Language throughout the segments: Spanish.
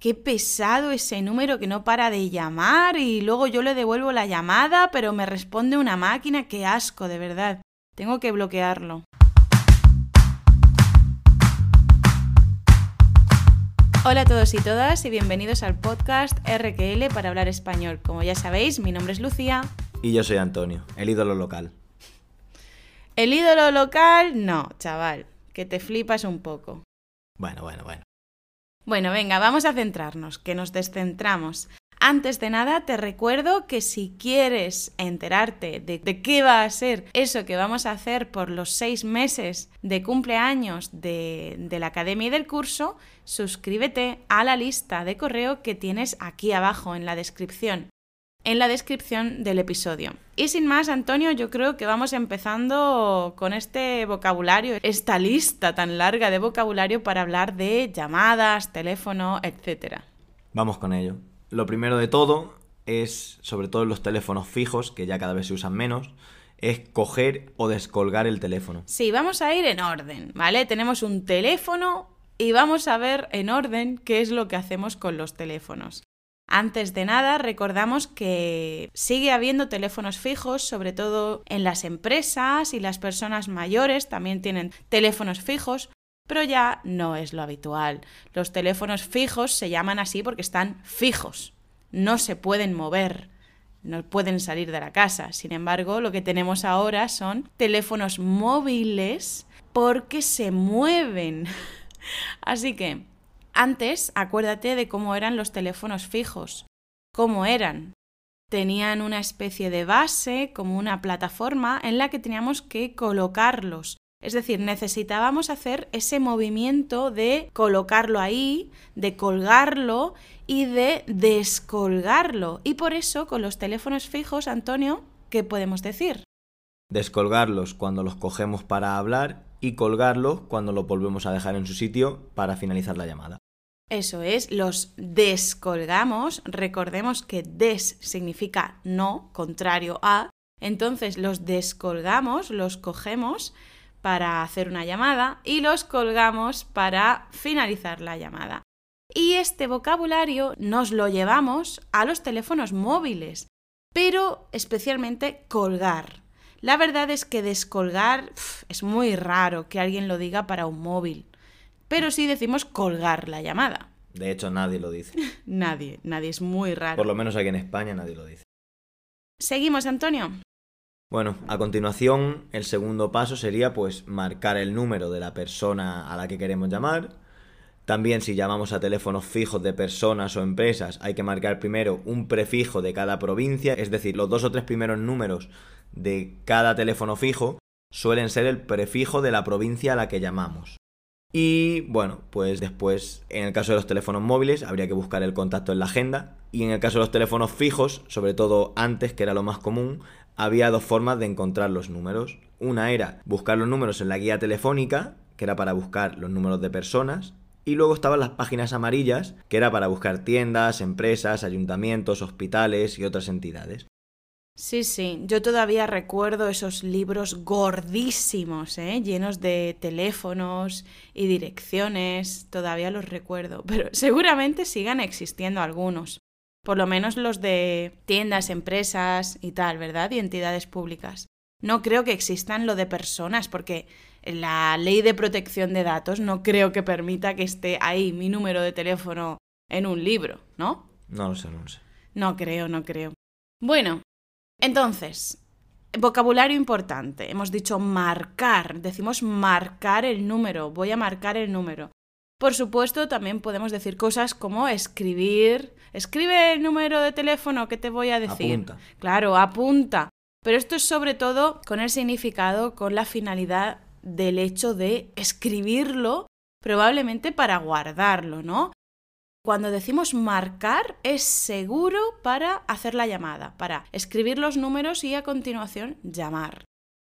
qué pesado ese número que no para de llamar y luego yo le devuelvo la llamada, pero me responde una máquina, qué asco, de verdad. Tengo que bloquearlo. Hola a todos y todas y bienvenidos al podcast RQL para hablar español. Como ya sabéis, mi nombre es Lucía. Y yo soy Antonio, el ídolo local. ¿El ídolo local? No, chaval, que te flipas un poco. Bueno, bueno, bueno. Bueno, venga, vamos a centrarnos, que nos descentramos. Antes de nada, te recuerdo que si quieres enterarte de, qué va a ser eso que vamos a hacer por los seis meses de cumpleaños de, de la academia y del curso, suscríbete a la lista de correo que tienes aquí abajo en la descripción en la descripción del episodio. Y sin más, Antonio, yo creo que vamos empezando con este vocabulario, esta lista tan larga de vocabulario para hablar de llamadas, teléfono, etc. Vamos con ello. Lo primero de todo es, sobre todo en los teléfonos fijos, que ya cada vez se usan menos, es coger o descolgar el teléfono. Sí, vamos a ir en orden, ¿vale? Tenemos un teléfono y vamos a ver en orden qué es lo que hacemos con los teléfonos. Antes de nada, recordamos que sigue habiendo teléfonos fijos, sobre todo en las empresas y las personas mayores también tienen teléfonos fijos, pero ya no es lo habitual. Los teléfonos fijos se llaman así porque están fijos, no se pueden mover, no pueden salir de la casa. Sin embargo, lo que tenemos ahora son teléfonos móviles porque se mueven. Así que antes, acuérdate de cómo eran los teléfonos fijos. ¿Cómo eran? Tenían una especie de base, como una plataforma, en la que teníamos que colocarlos. Es decir, necesitábamos hacer ese movimiento de colocarlo ahí, de colgarlo y de descolgarlo. Y por eso, con los teléfonos fijos, Antonio, ¿qué podemos decir? Descolgarlos cuando los cogemos para hablar y colgarlos cuando los volvemos a dejar en su sitio para finalizar la llamada. Eso es, los descolgamos. Recordemos que des significa no, contrario a. Entonces los descolgamos, los cogemos para hacer una llamada y los colgamos para finalizar la llamada. Y este vocabulario nos lo llevamos a los teléfonos móviles, pero especialmente colgar. La verdad es que descolgar es muy raro que alguien lo diga para un móvil pero sí decimos colgar la llamada. De hecho, nadie lo dice. nadie, nadie, es muy raro. Por lo menos aquí en España nadie lo dice. Seguimos, Antonio. Bueno, a continuación, el segundo paso sería pues marcar el número de la persona a la que queremos llamar. También si llamamos a teléfonos fijos de personas o empresas, hay que marcar primero un prefijo de cada provincia, es decir, los dos o tres primeros números de cada teléfono fijo suelen ser el prefijo de la provincia a la que llamamos. Y bueno, pues después, en el caso de los teléfonos móviles, habría que buscar el contacto en la agenda. Y en el caso de los teléfonos fijos, sobre todo antes, que era lo más común, había dos formas de encontrar los números. Una era buscar los números en la guía telefónica, que era para buscar los números de personas. Y luego estaban las páginas amarillas, que era para buscar tiendas, empresas, ayuntamientos, hospitales y otras entidades. Sí, sí, yo todavía recuerdo esos libros gordísimos, ¿eh? llenos de teléfonos y direcciones, todavía los recuerdo, pero seguramente sigan existiendo algunos, por lo menos los de tiendas, empresas y tal, ¿verdad? Y entidades públicas. No creo que existan lo de personas, porque la ley de protección de datos no creo que permita que esté ahí mi número de teléfono en un libro, ¿no? No lo sé, no lo sé. No creo, no creo. Bueno, entonces, vocabulario importante. Hemos dicho marcar, decimos marcar el número, voy a marcar el número. Por supuesto, también podemos decir cosas como escribir, escribe el número de teléfono que te voy a decir. Apunta. Claro, apunta. Pero esto es sobre todo con el significado, con la finalidad del hecho de escribirlo, probablemente para guardarlo, ¿no? Cuando decimos marcar es seguro para hacer la llamada, para escribir los números y a continuación llamar.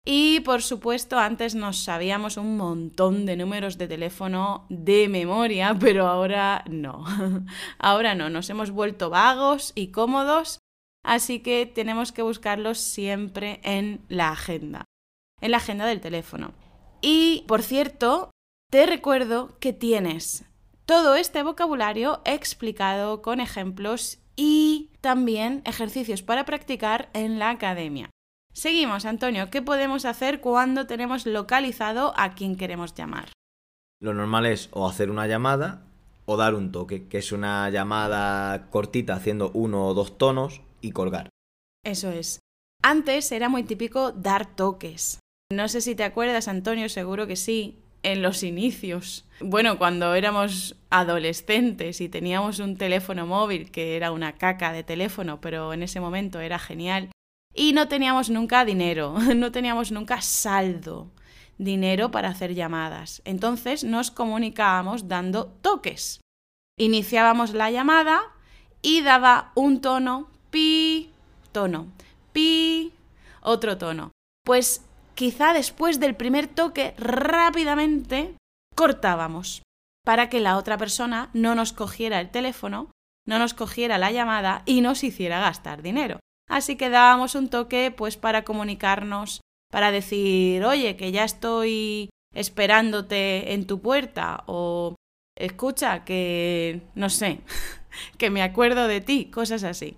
Y por supuesto, antes nos sabíamos un montón de números de teléfono de memoria, pero ahora no. ahora no, nos hemos vuelto vagos y cómodos, así que tenemos que buscarlos siempre en la agenda, en la agenda del teléfono. Y, por cierto, te recuerdo que tienes Todo este vocabulario explicado con ejemplos y también ejercicios para practicar en la academia. Seguimos, Antonio, ¿qué podemos hacer cuando tenemos localizado a quien queremos llamar? Lo normal es o hacer una llamada o dar un toque, que es una llamada cortita haciendo uno o dos tonos y colgar. Eso es. Antes era muy típico dar toques. No sé si te acuerdas, Antonio, seguro que sí, en los inicios. Bueno, cuando éramos adolescentes y teníamos un teléfono móvil que era una caca de teléfono, pero en ese momento era genial. Y no teníamos nunca dinero, no teníamos nunca saldo, dinero para hacer llamadas. Entonces nos comunicábamos dando toques. Iniciábamos la llamada y daba un tono, pi, tono, pi, otro tono. Pues quizá después del primer toque rápidamente cortábamos para que la otra persona no nos cogiera el teléfono, no nos cogiera la llamada y nos hiciera gastar dinero. Así que dábamos un toque pues para comunicarnos, para decir, oye, que ya estoy esperándote en tu puerta o escucha que, no sé, que me acuerdo de ti, cosas así.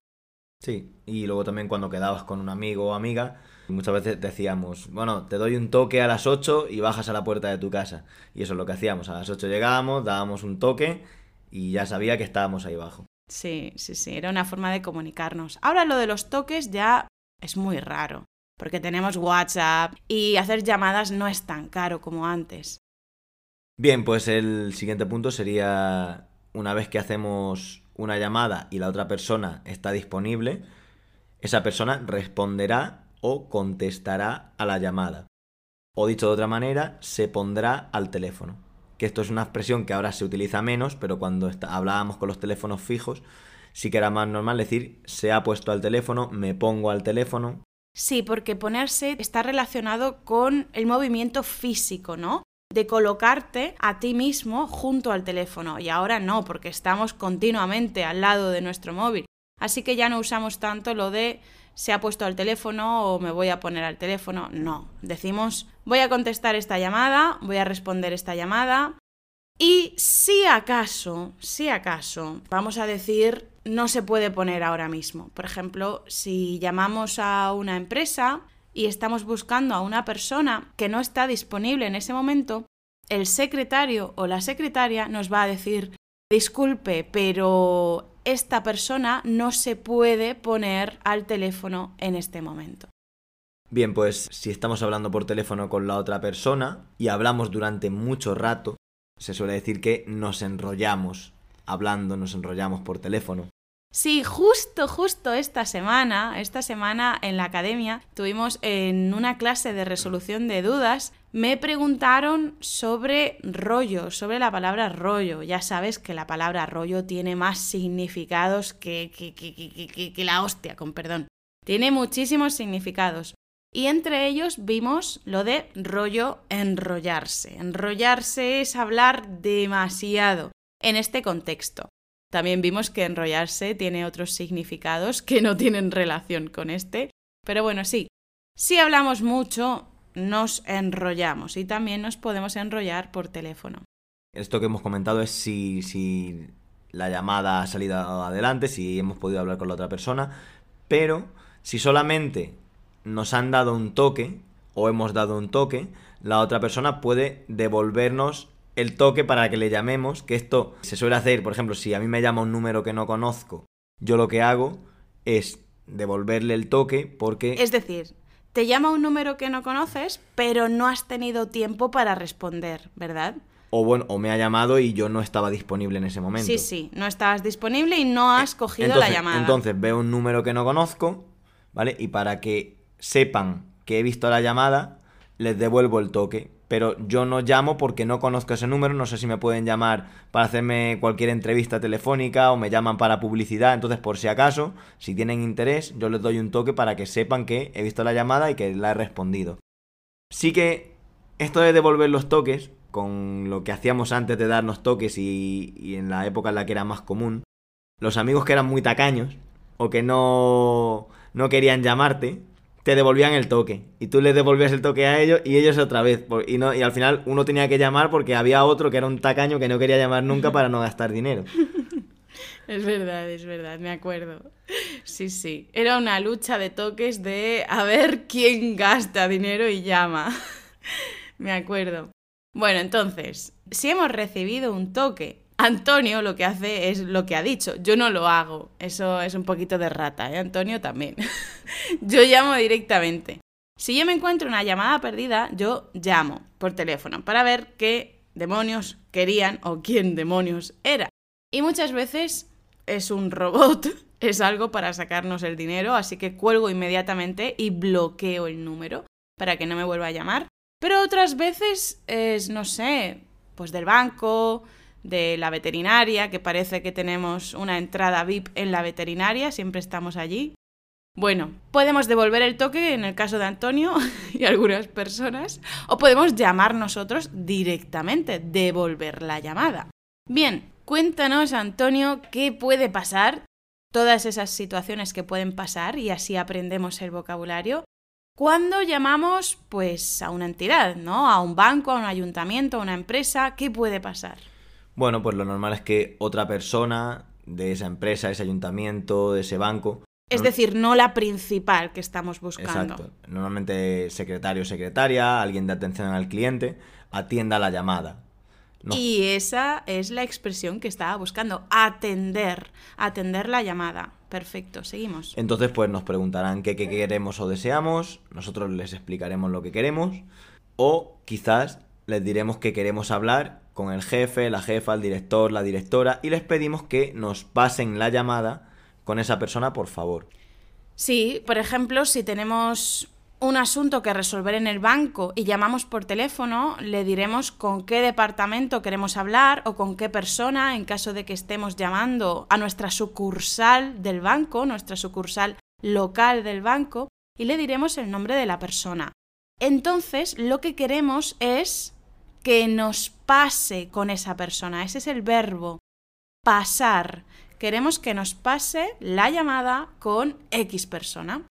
Sí, y luego también cuando quedabas con un amigo o amiga, muchas veces decíamos, bueno, te doy un toque a las 8 y bajas a la puerta de tu casa. Y eso es lo que hacíamos, a las 8 llegábamos, dábamos un toque y ya sabía que estábamos ahí abajo. Sí, sí, sí, era una forma de comunicarnos. Ahora lo de los toques ya es muy raro, porque tenemos WhatsApp y hacer llamadas no es tan caro como antes. Bien, pues el siguiente punto sería una vez que hacemos una llamada y la otra persona está disponible, esa persona responderá o contestará a la llamada. O dicho de otra manera, se pondrá al teléfono. Que esto es una expresión que ahora se utiliza menos, pero cuando hablábamos con los teléfonos fijos, sí que era más normal decir se ha puesto al teléfono, me pongo al teléfono. Sí, porque ponerse está relacionado con el movimiento físico, ¿no? de colocarte a ti mismo junto al teléfono y ahora no, porque estamos continuamente al lado de nuestro móvil. Así que ya no usamos tanto lo de se ha puesto al teléfono o me voy a poner al teléfono. No, decimos voy a contestar esta llamada, voy a responder esta llamada y si acaso, si acaso, vamos a decir no se puede poner ahora mismo. Por ejemplo, si llamamos a una empresa y estamos buscando a una persona que no está disponible en ese momento, el secretario o la secretaria nos va a decir, disculpe, pero esta persona no se puede poner al teléfono en este momento. Bien, pues si estamos hablando por teléfono con la otra persona y hablamos durante mucho rato, se suele decir que nos enrollamos hablando, nos enrollamos por teléfono. Sí, justo, justo esta semana, esta semana en la academia tuvimos en una clase de resolución de dudas, me preguntaron sobre rollo, sobre la palabra rollo. Ya sabes que la palabra rollo tiene más significados que, la hostia, con perdón. Tiene muchísimos significados. Y entre ellos vimos lo de rollo enrollarse. Enrollarse es hablar demasiado en este contexto. También vimos que enrollarse tiene otros significados que no tienen relación con este. Pero bueno, sí, si hablamos mucho, nos enrollamos y también nos podemos enrollar por teléfono. Esto que hemos comentado es si, si la llamada ha salido adelante, si hemos podido hablar con la otra persona, pero si solamente nos han dado un toque o hemos dado un toque, la otra persona puede devolvernos el toque para que le llamemos, que esto se suele hacer, por ejemplo, si a mí me llama un número que no conozco, yo lo que hago es devolverle el toque porque... Es decir, te llama un número que no conoces, pero no has tenido tiempo para responder, ¿verdad? O bueno, o me ha llamado y yo no estaba disponible en ese momento. Sí, sí, no estabas disponible y no has cogido la llamada. Entonces veo un número que no conozco, ¿vale? Y para que sepan que he visto la llamada, les devuelvo el toque pero yo no llamo porque no conozco ese número, no sé si me pueden llamar para hacerme cualquier entrevista telefónica o me llaman para publicidad, entonces por si acaso, si tienen interés, yo les doy un toque para que sepan que he visto la llamada y que la he respondido. Sí que esto de devolver los toques, con lo que hacíamos antes de darnos toques y, y en la época en la que era más común, los amigos que eran muy tacaños o que no, no querían llamarte, te devolvían el toque. Y tú les devolvías el toque a ellos y ellos otra vez. Y, no, y al final uno tenía que llamar porque había otro que era un tacaño que no quería llamar nunca para no gastar dinero. Es verdad, es verdad, me acuerdo. Sí, sí. Era una lucha de toques de a ver quién gasta dinero y llama. me acuerdo. Bueno, entonces, si hemos recibido un toque, Antonio lo que hace es lo que ha dicho. Yo no lo hago. Eso es un poquito de rata, ¿eh? Antonio también. yo llamo directamente. Si yo me encuentro una llamada perdida, yo llamo por teléfono para ver qué demonios querían o quién demonios era. Y muchas veces es un robot, es algo para sacarnos el dinero, así que cuelgo inmediatamente y bloqueo el número para que no me vuelva a llamar. Pero otras veces es, no sé, pues del banco, de la veterinaria, que parece que tenemos una entrada VIP en la veterinaria, siempre estamos allí. Bueno, podemos devolver el toque en el caso de Antonio y algunas personas, o podemos llamar nosotros directamente, devolver la llamada. Bien, Cuéntanos, Antonio, qué puede pasar, todas esas situaciones que pueden pasar y así aprendemos el vocabulario. Cuando llamamos, pues, a una entidad, ¿no? A un banco, a un ayuntamiento, a una empresa, ¿qué puede pasar? Bueno, pues lo normal es que otra persona de esa empresa, ese ayuntamiento, de ese banco, es decir, no la principal que estamos buscando. Exacto. Normalmente secretario o secretaria, alguien de atención al cliente, atienda la llamada. Y esa es la expresión que estaba buscando, atender, atender la llamada. Perfecto, seguimos. Entonces, pues nos preguntarán qué, queremos o deseamos, nosotros les explicaremos lo que queremos, o quizás les diremos que queremos hablar con el jefe, la jefa, el director, la directora, y les pedimos que nos pasen la llamada con esa persona, por favor. Sí, por ejemplo, si tenemos un asunto que resolver en el banco y llamamos por teléfono, le diremos con qué departamento queremos hablar o con qué persona en caso de que estemos llamando a nuestra sucursal del banco, nuestra sucursal local del banco, y le diremos el nombre de la persona. Entonces, lo que queremos es que nos pase con esa persona. Ese es el verbo pasar. Queremos que nos pase la llamada con X persona.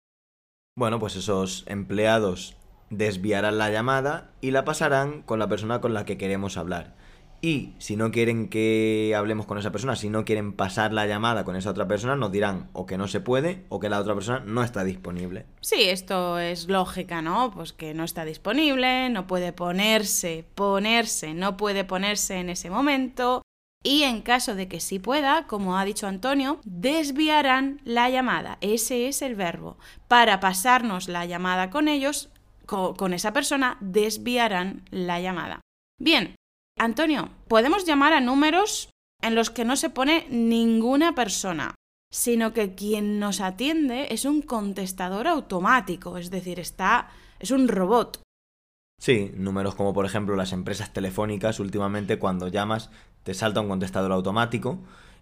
Bueno, pues esos empleados desviarán la llamada y la pasarán con la persona con la que queremos hablar. Y si no quieren que hablemos con esa persona, si no quieren pasar la llamada con esa otra persona, nos dirán o que no se puede o que la otra persona no está disponible. Sí, esto es lógica, ¿no? Pues que no está disponible, no puede ponerse, ponerse, no puede ponerse en ese momento, y en caso de que sí pueda, como ha dicho Antonio, desviarán la llamada. Ese es el verbo. Para pasarnos la llamada con ellos, con, esa persona, desviarán la llamada. Bien, Antonio, podemos llamar a números en los que no se pone ninguna persona, sino que quien nos atiende es un contestador automático, es decir, está es un robot. Sí, números como por ejemplo las empresas telefónicas últimamente cuando llamas te salta un contestador automático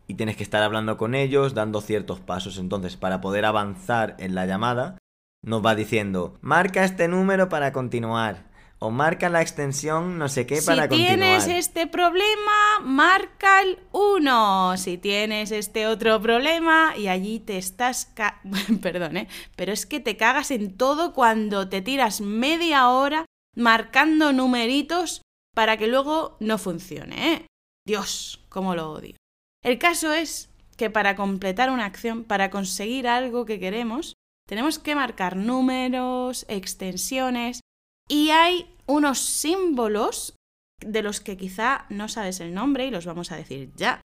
y tienes que estar hablando con ellos dando ciertos pasos. Entonces, para poder avanzar en la llamada, nos va diciendo, marca este número para continuar. O marca la extensión no sé qué para continuar. Si tienes este problema, marca el 1. Si tienes este otro problema y allí te estás... Perdón, ¿eh? Pero es que te cagas en todo cuando te tiras media hora marcando numeritos para que luego no funcione, ¿eh? Dios, cómo lo odio. El caso es que para completar una acción, para conseguir algo que queremos, tenemos que marcar números, extensiones y hay unos símbolos de los que quizá no sabes el nombre y los vamos a decir ya.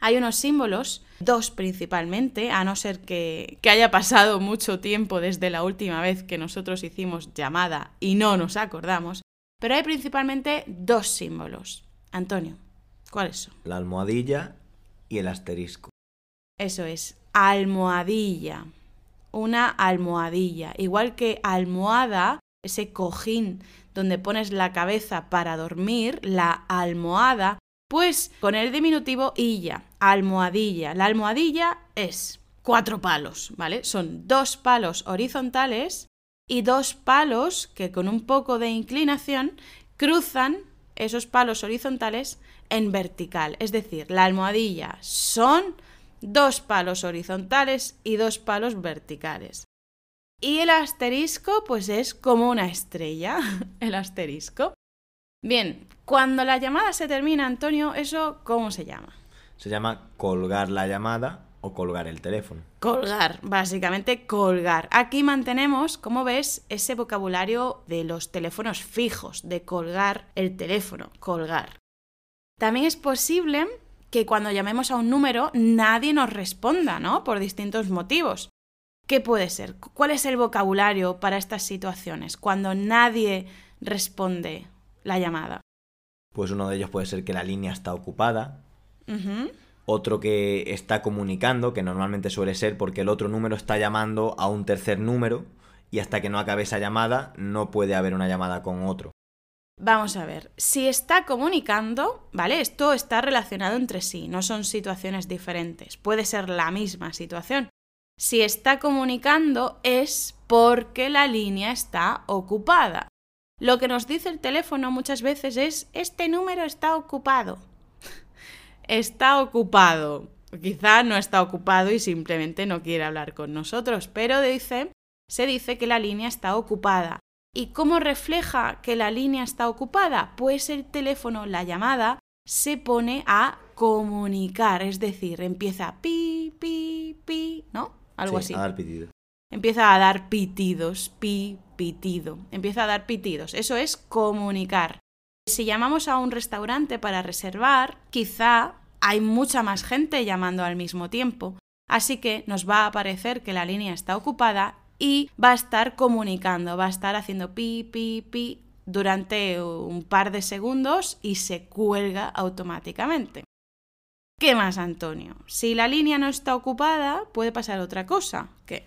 Hay unos símbolos, dos principalmente, a no ser que, que, haya pasado mucho tiempo desde la última vez que nosotros hicimos llamada y no nos acordamos, pero hay principalmente dos símbolos. Antonio, ¿Cuáles son? La almohadilla y el asterisco. Eso es, almohadilla. Una almohadilla. Igual que almohada, ese cojín donde pones la cabeza para dormir, la almohada, pues con el diminutivo illa, almohadilla. La almohadilla es cuatro palos, ¿vale? Son dos palos horizontales y dos palos que con un poco de inclinación cruzan esos palos horizontales en vertical. Es decir, la almohadilla son dos palos horizontales y dos palos verticales. Y el asterisco, pues es como una estrella, el asterisco. Bien, cuando la llamada se termina, Antonio, ¿eso cómo se llama? Se llama colgar la llamada o colgar el teléfono. Colgar, básicamente colgar. Aquí mantenemos, como ves, ese vocabulario de los teléfonos fijos, de colgar el teléfono, colgar. También es posible que cuando llamemos a un número nadie nos responda, ¿no? Por distintos motivos. ¿Qué puede ser? ¿Cuál es el vocabulario para estas situaciones? Cuando nadie responde la llamada. Pues uno de ellos puede ser que la línea está ocupada. Otro que está comunicando, que normalmente suele ser porque el otro número está llamando a un tercer número y hasta que no acabe esa llamada no puede haber una llamada con otro. Vamos a ver, si está comunicando, ¿vale? Esto está relacionado entre sí, no son situaciones diferentes, puede ser la misma situación. Si está comunicando es porque la línea está ocupada. Lo que nos dice el teléfono muchas veces es, este número está ocupado. está ocupado. Quizá no está ocupado y simplemente no quiere hablar con nosotros, pero dice, se dice que la línea está ocupada. ¿Y cómo refleja que la línea está ocupada? Pues el teléfono, la llamada, se pone a comunicar, es decir, empieza pi, pi, pi, ¿no? Algo así. A dar pitido. Empieza a dar pitidos, pi, pitido. Empieza a dar pitidos. Eso es comunicar. Si llamamos a un restaurante para reservar, quizá hay mucha más gente llamando al mismo tiempo. Así que nos va a parecer que la línea está ocupada y va a estar comunicando, va a estar haciendo pi, pi, pi durante un par de segundos y se cuelga automáticamente. ¿Qué más, Antonio? Si la línea no está ocupada, puede pasar otra cosa. ¿Qué?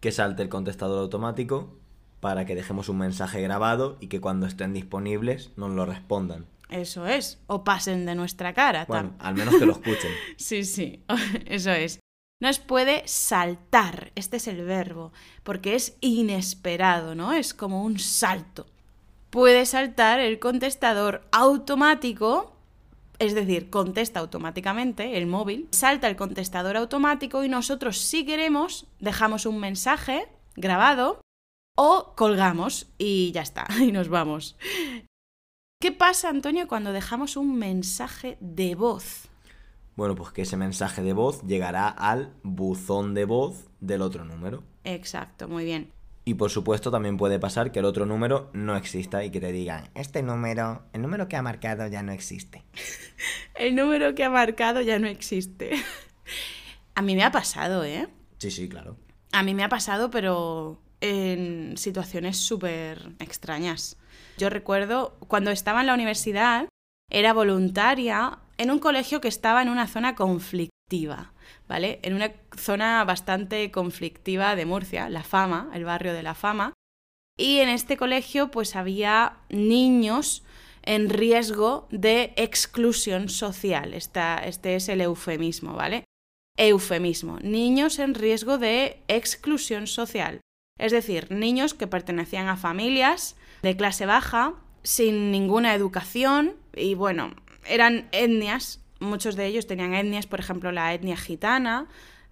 Que salte el contestador automático para que dejemos un mensaje grabado y que cuando estén disponibles nos lo respondan. Eso es, o pasen de nuestra cara. Bueno, al menos que lo escuchen. sí, sí, eso es nos puede saltar, este es el verbo, porque es inesperado, ¿no? Es como un salto. Puede saltar el contestador automático, es decir, contesta automáticamente el móvil, salta el contestador automático y nosotros si queremos dejamos un mensaje grabado o colgamos y ya está, y nos vamos. ¿Qué pasa, Antonio, cuando dejamos un mensaje de voz? Bueno, pues que ese mensaje de voz llegará al buzón de voz del otro número. Exacto, muy bien. Y por supuesto también puede pasar que el otro número no exista y que te digan, este número, el número que ha marcado ya no existe. el número que ha marcado ya no existe. A mí me ha pasado, ¿eh? Sí, sí, claro. A mí me ha pasado, pero en situaciones súper extrañas. Yo recuerdo cuando estaba en la universidad, era voluntaria en un colegio que estaba en una zona conflictiva, ¿vale? En una zona bastante conflictiva de Murcia, La Fama, el barrio de La Fama. Y en este colegio pues había niños en riesgo de exclusión social. este es el eufemismo, ¿vale? Eufemismo. Niños en riesgo de exclusión social. Es decir, niños que pertenecían a familias de clase baja, sin ninguna educación y bueno, eran etnias, muchos de ellos tenían etnias, por ejemplo, la etnia gitana,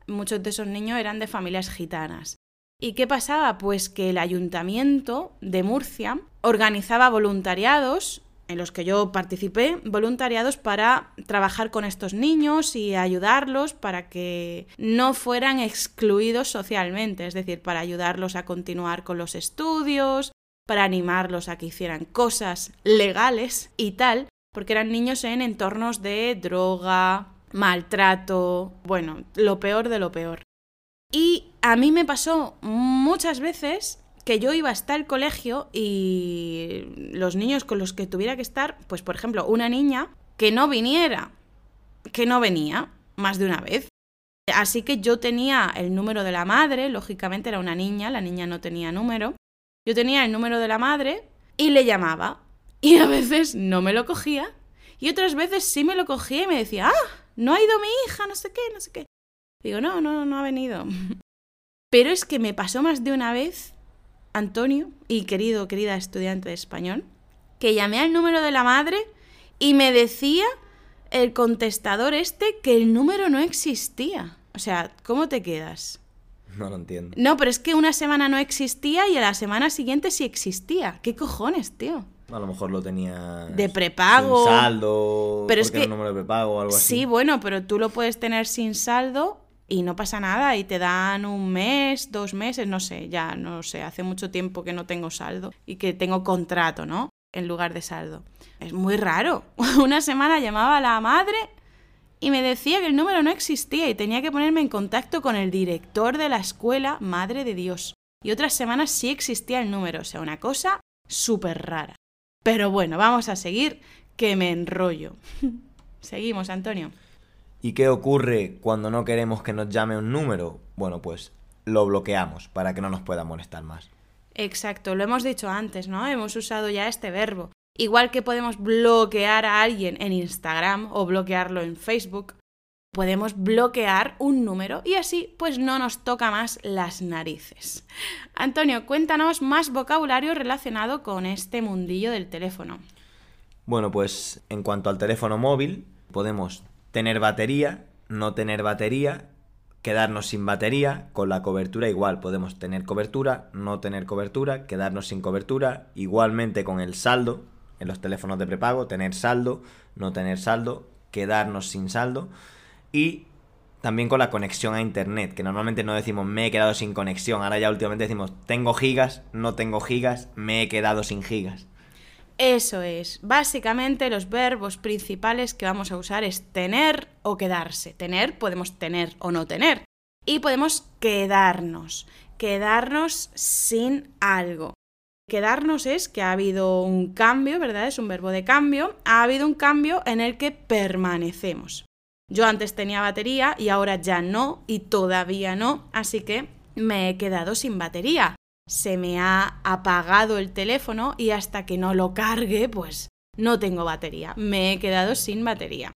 muchos de esos niños eran de familias gitanas. ¿Y qué pasaba? Pues que el ayuntamiento de Murcia organizaba voluntariados en los que yo participé, voluntariados para trabajar con estos niños y ayudarlos para que no fueran excluidos socialmente, es decir, para ayudarlos a continuar con los estudios, para animarlos a que hicieran cosas legales y tal, porque eran niños en entornos de droga, maltrato, bueno, lo peor de lo peor. Y a mí me pasó muchas veces que yo iba hasta el colegio y los niños con los que tuviera que estar, pues por ejemplo, una niña que no viniera, que no venía más de una vez. Así que yo tenía el número de la madre, lógicamente era una niña, la niña no tenía número. Yo tenía el número de la madre y le llamaba y a veces no me lo cogía. Y otras veces sí me lo cogía y me decía, ah, no ha ido mi hija, no sé qué, no sé qué. Digo, no, no, no ha venido. Pero es que me pasó más de una vez, Antonio, y querido, querida estudiante de español, que llamé al número de la madre y me decía el contestador este que el número no existía. O sea, ¿cómo te quedas? No lo entiendo. No, pero es que una semana no existía y a la semana siguiente sí existía. ¿Qué cojones, tío? A lo mejor lo tenía De prepago. sin saldo, Pero es que- un número de prepago o algo así. Sí, bueno, pero tú lo puedes tener sin saldo y no pasa nada y te dan un mes, dos meses, no sé, ya no sé, hace mucho tiempo que no tengo saldo y que tengo contrato, ¿no? En lugar de saldo. Es muy raro. Una semana llamaba a la madre y me decía que el número no existía y tenía que ponerme en contacto con el director de la escuela, madre de Dios. Y otras semanas sí existía el número, o sea, una cosa súper rara. Pero bueno, vamos a seguir, que me enrollo. Seguimos, Antonio. ¿Y qué ocurre cuando no queremos que nos llame un número? Bueno, pues lo bloqueamos para que no nos pueda molestar más. Exacto, lo hemos dicho antes, ¿no? Hemos usado ya este verbo. Igual que podemos bloquear a alguien en Instagram o bloquearlo en Facebook, podemos bloquear un número y así pues no nos toca más las narices. Antonio, cuéntanos más vocabulario relacionado con este mundillo del teléfono. Bueno, pues en cuanto al teléfono móvil, podemos tener batería, no tener batería, quedarnos sin batería, con la cobertura igual, podemos tener cobertura, no tener cobertura, quedarnos sin cobertura, igualmente con el saldo, en los teléfonos de prepago, tener saldo, no tener saldo, quedarnos sin saldo y también con la conexión a internet, que normalmente no decimos me he quedado sin conexión, ahora ya últimamente decimos tengo gigas, no tengo gigas, me he quedado sin gigas. Eso es. Básicamente los verbos principales que vamos a usar es tener o quedarse. Tener podemos tener o no tener. Y podemos quedarnos. Quedarnos sin algo. Quedarnos es que ha habido un cambio, ¿verdad? Es un verbo de cambio. Ha habido un cambio en el que permanecemos. Yo antes tenía batería y ahora ya no y todavía no, así que me he quedado sin batería se me ha apagado el teléfono y hasta que no lo cargue, pues no tengo batería. Me he quedado sin batería.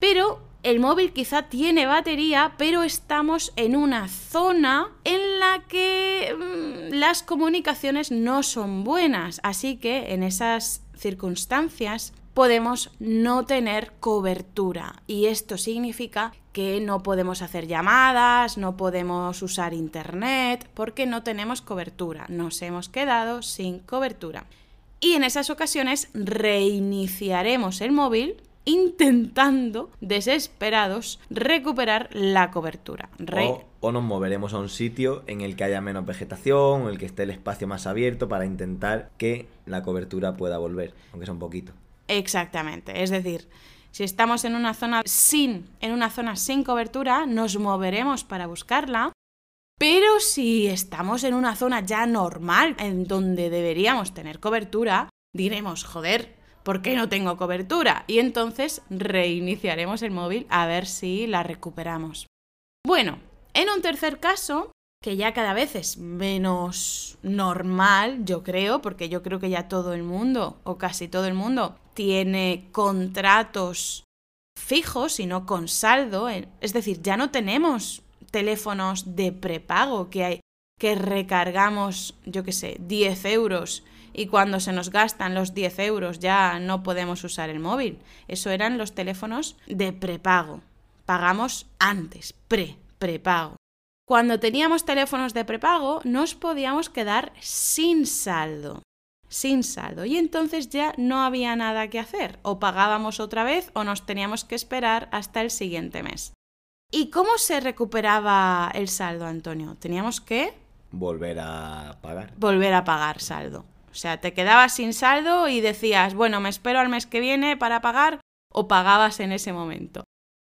Pero el móvil quizá tiene batería, pero estamos en una zona en la que mm, las comunicaciones no son buenas. Así que en esas circunstancias podemos no tener cobertura y esto significa que no podemos hacer llamadas, no podemos usar internet porque no tenemos cobertura, nos hemos quedado sin cobertura. Y en esas ocasiones reiniciaremos el móvil intentando, desesperados, recuperar la cobertura. O, o nos moveremos a un sitio en el que haya menos vegetación, en el que esté el espacio más abierto para intentar que la cobertura pueda volver, aunque sea un poquito. Exactamente. Es decir, si estamos en una zona sin, en una zona sin cobertura, nos moveremos para buscarla. Pero si estamos en una zona ya normal, en donde deberíamos tener cobertura, diremos, joder, ¿por qué no tengo cobertura? Y entonces reiniciaremos el móvil a ver si la recuperamos. Bueno, en un tercer caso, que ya cada vez es menos normal, yo creo, porque yo creo que ya todo el mundo, o casi todo el mundo, tiene contratos fijos y no con saldo. Es decir, ya no tenemos teléfonos de prepago que hay que recargamos, yo qué sé, 10 euros y cuando se nos gastan los 10 euros ya no podemos usar el móvil. Eso eran los teléfonos de prepago. Pagamos antes, pre, prepago. Cuando teníamos teléfonos de prepago nos podíamos quedar sin saldo. Sin saldo. Y entonces ya no había nada que hacer. O pagábamos otra vez o nos teníamos que esperar hasta el siguiente mes. ¿Y cómo se recuperaba el saldo, Antonio? Teníamos que Volver a pagar. volver a pagar saldo. O sea, te quedabas sin saldo y decías, bueno, me espero al mes que viene para pagar o pagabas en ese momento.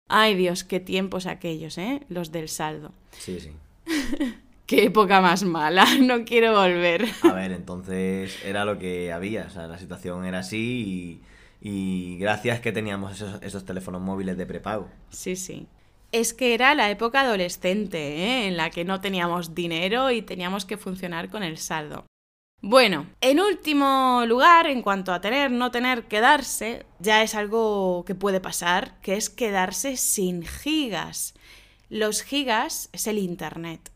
Ay Dios, qué tiempos aquellos, ¿eh? Los del saldo. Sí, sí. Qué época más mala, no quiero volver. A ver, entonces era lo que había, o sea, la situación era así y, y gracias que teníamos esos, esos teléfonos móviles de prepago. Sí, sí. Es que era la época adolescente, ¿eh? en la que no teníamos dinero y teníamos que funcionar con el saldo. Bueno, en último lugar, en cuanto a tener, no tener, quedarse, ya es algo que puede pasar, que es quedarse sin gigas. Los gigas es el Internet,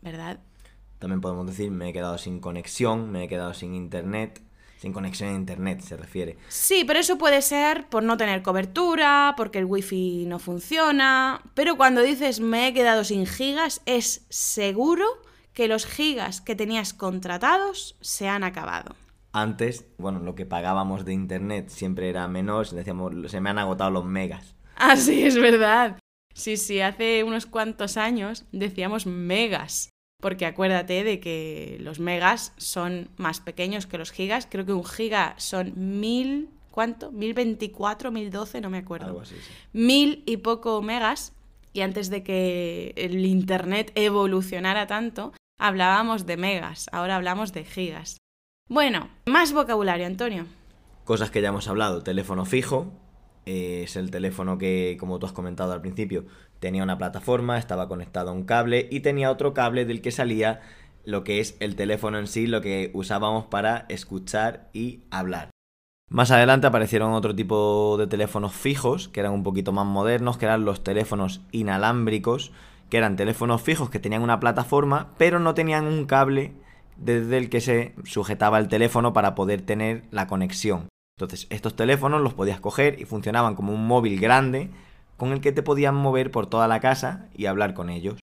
¿verdad? También podemos decir me he quedado sin conexión, me he quedado sin internet sin conexión a internet, se refiere. Sí, pero eso puede ser por no tener cobertura, porque el wifi no funciona. Pero cuando dices me he quedado sin gigas, es seguro que los gigas que tenías contratados se han acabado. Antes, bueno, lo que pagábamos de internet siempre era menor, decíamos, se me han agotado los megas. Ah, sí, es verdad. Sí, sí, hace unos cuantos años decíamos megas, porque acuérdate de que los megas son más pequeños que los gigas. Creo que un giga son mil, ¿cuánto? Mil veinticuatro, mil doce, no me acuerdo. Algo así, sí. Mil y poco megas. Y antes de que el internet evolucionara tanto, hablábamos de megas, ahora hablamos de gigas. Bueno, más vocabulario, Antonio. Cosas que ya hemos hablado, teléfono fijo, eh, es el teléfono que, como tú has comentado al principio, tenía una plataforma, estaba conectado a un cable y tenía otro cable del que salía lo que es el teléfono en sí, lo que usábamos para escuchar y hablar. Más adelante aparecieron otro tipo de teléfonos fijos, que eran un poquito más modernos, que eran los teléfonos inalámbricos, que eran teléfonos fijos que tenían una plataforma, pero no tenían un cable desde el que se sujetaba el teléfono para poder tener la conexión. Entonces, estos teléfonos los podías coger y funcionaban como un móvil grande con el que te podían mover por toda la casa y hablar con ellos.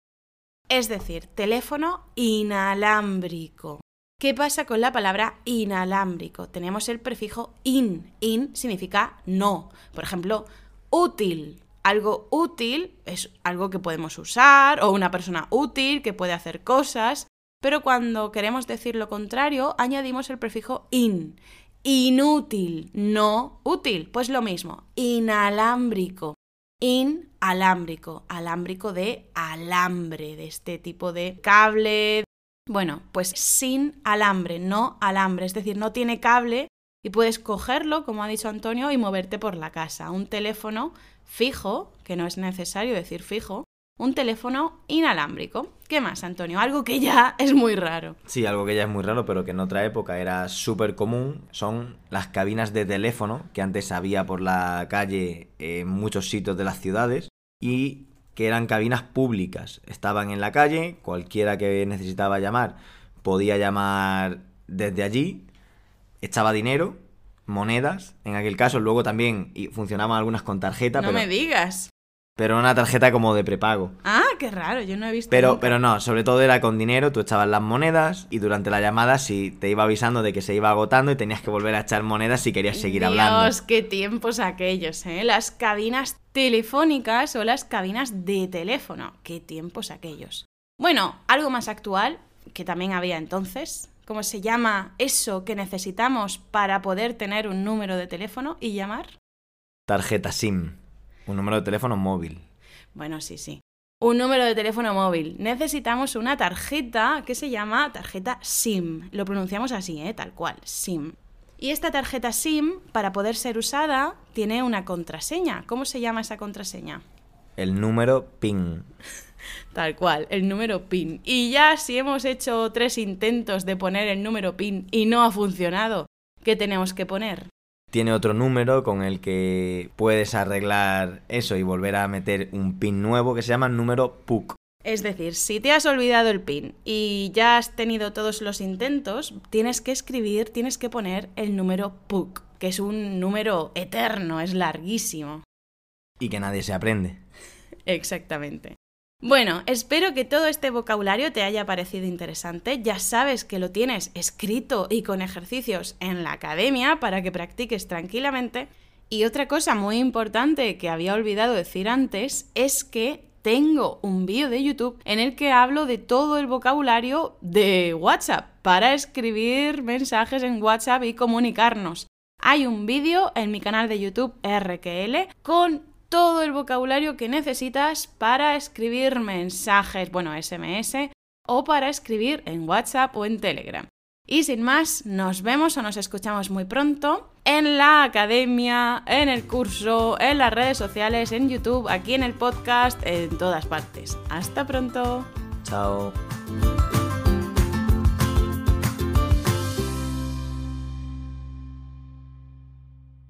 Es decir, teléfono inalámbrico. ¿Qué pasa con la palabra inalámbrico? Tenemos el prefijo in. In significa no. Por ejemplo, útil. Algo útil es algo que podemos usar o una persona útil que puede hacer cosas, pero cuando queremos decir lo contrario, añadimos el prefijo in. Inútil, no útil. Pues lo mismo, inalámbrico. Inalámbrico, alámbrico de alambre, de este tipo de cable. Bueno, pues sin alambre, no alambre, es decir, no tiene cable y puedes cogerlo, como ha dicho Antonio, y moverte por la casa. Un teléfono fijo, que no es necesario decir fijo, un teléfono inalámbrico. ¿Qué más, Antonio? Algo que ya es muy raro. Sí, algo que ya es muy raro, pero que en otra época era súper común, son las cabinas de teléfono que antes había por la calle en muchos sitios de las ciudades y que eran cabinas públicas. Estaban en la calle, cualquiera que necesitaba llamar podía llamar desde allí, echaba dinero, monedas, en aquel caso, luego también y funcionaban algunas con tarjeta, No pero, me digas. pero una tarjeta como de prepago. Ah, qué raro, yo no he visto. Pero, nunca. pero no, sobre todo era con dinero, tú echabas las monedas y durante la llamada sí te iba avisando de que se iba agotando y tenías que volver a echar monedas si querías seguir hablando. Dios, qué tiempos aquellos, ¿eh? Las cabinas telefónicas o las cabinas de teléfono. Qué tiempos aquellos. Bueno, algo más actual, que también había entonces. ¿Cómo se llama eso que necesitamos para poder tener un número de teléfono y llamar? Tarjeta SIM, un número de teléfono móvil. Bueno, sí, sí. Un número de teléfono móvil. Necesitamos una tarjeta que se llama tarjeta SIM. Lo pronunciamos así, ¿eh? Tal cual, SIM. Y esta tarjeta SIM, para poder ser usada, tiene una contraseña. ¿Cómo se llama esa contraseña? El número PIN. Tal cual, el número PIN. Y ya si hemos hecho tres intentos de poner el número PIN y no ha funcionado, ¿qué tenemos que poner? Tiene otro número con el que puedes arreglar eso y volver a meter un PIN nuevo que se llama número PUC. Es decir, si te has olvidado el PIN y ya has tenido todos los intentos, tienes que escribir, tienes que poner el número PUC, que es un número eterno, es larguísimo. Y que nadie se aprende. Exactamente. Bueno, espero que todo este vocabulario te haya parecido interesante. Ya sabes que lo tienes escrito y con ejercicios en la academia para que practiques tranquilamente. Y otra cosa muy importante que había olvidado decir antes es que tengo un vídeo de YouTube en el que hablo de todo el vocabulario de WhatsApp para escribir mensajes en WhatsApp y comunicarnos. Hay un vídeo en mi canal de YouTube RQL con todo el vocabulario que necesitas para escribir mensajes, bueno, SMS, o para escribir en WhatsApp o en Telegram. Y sin más, nos vemos o nos escuchamos muy pronto en la academia, en el curso, en las redes sociales, en YouTube, aquí en el podcast, en todas partes. Hasta pronto. Chao.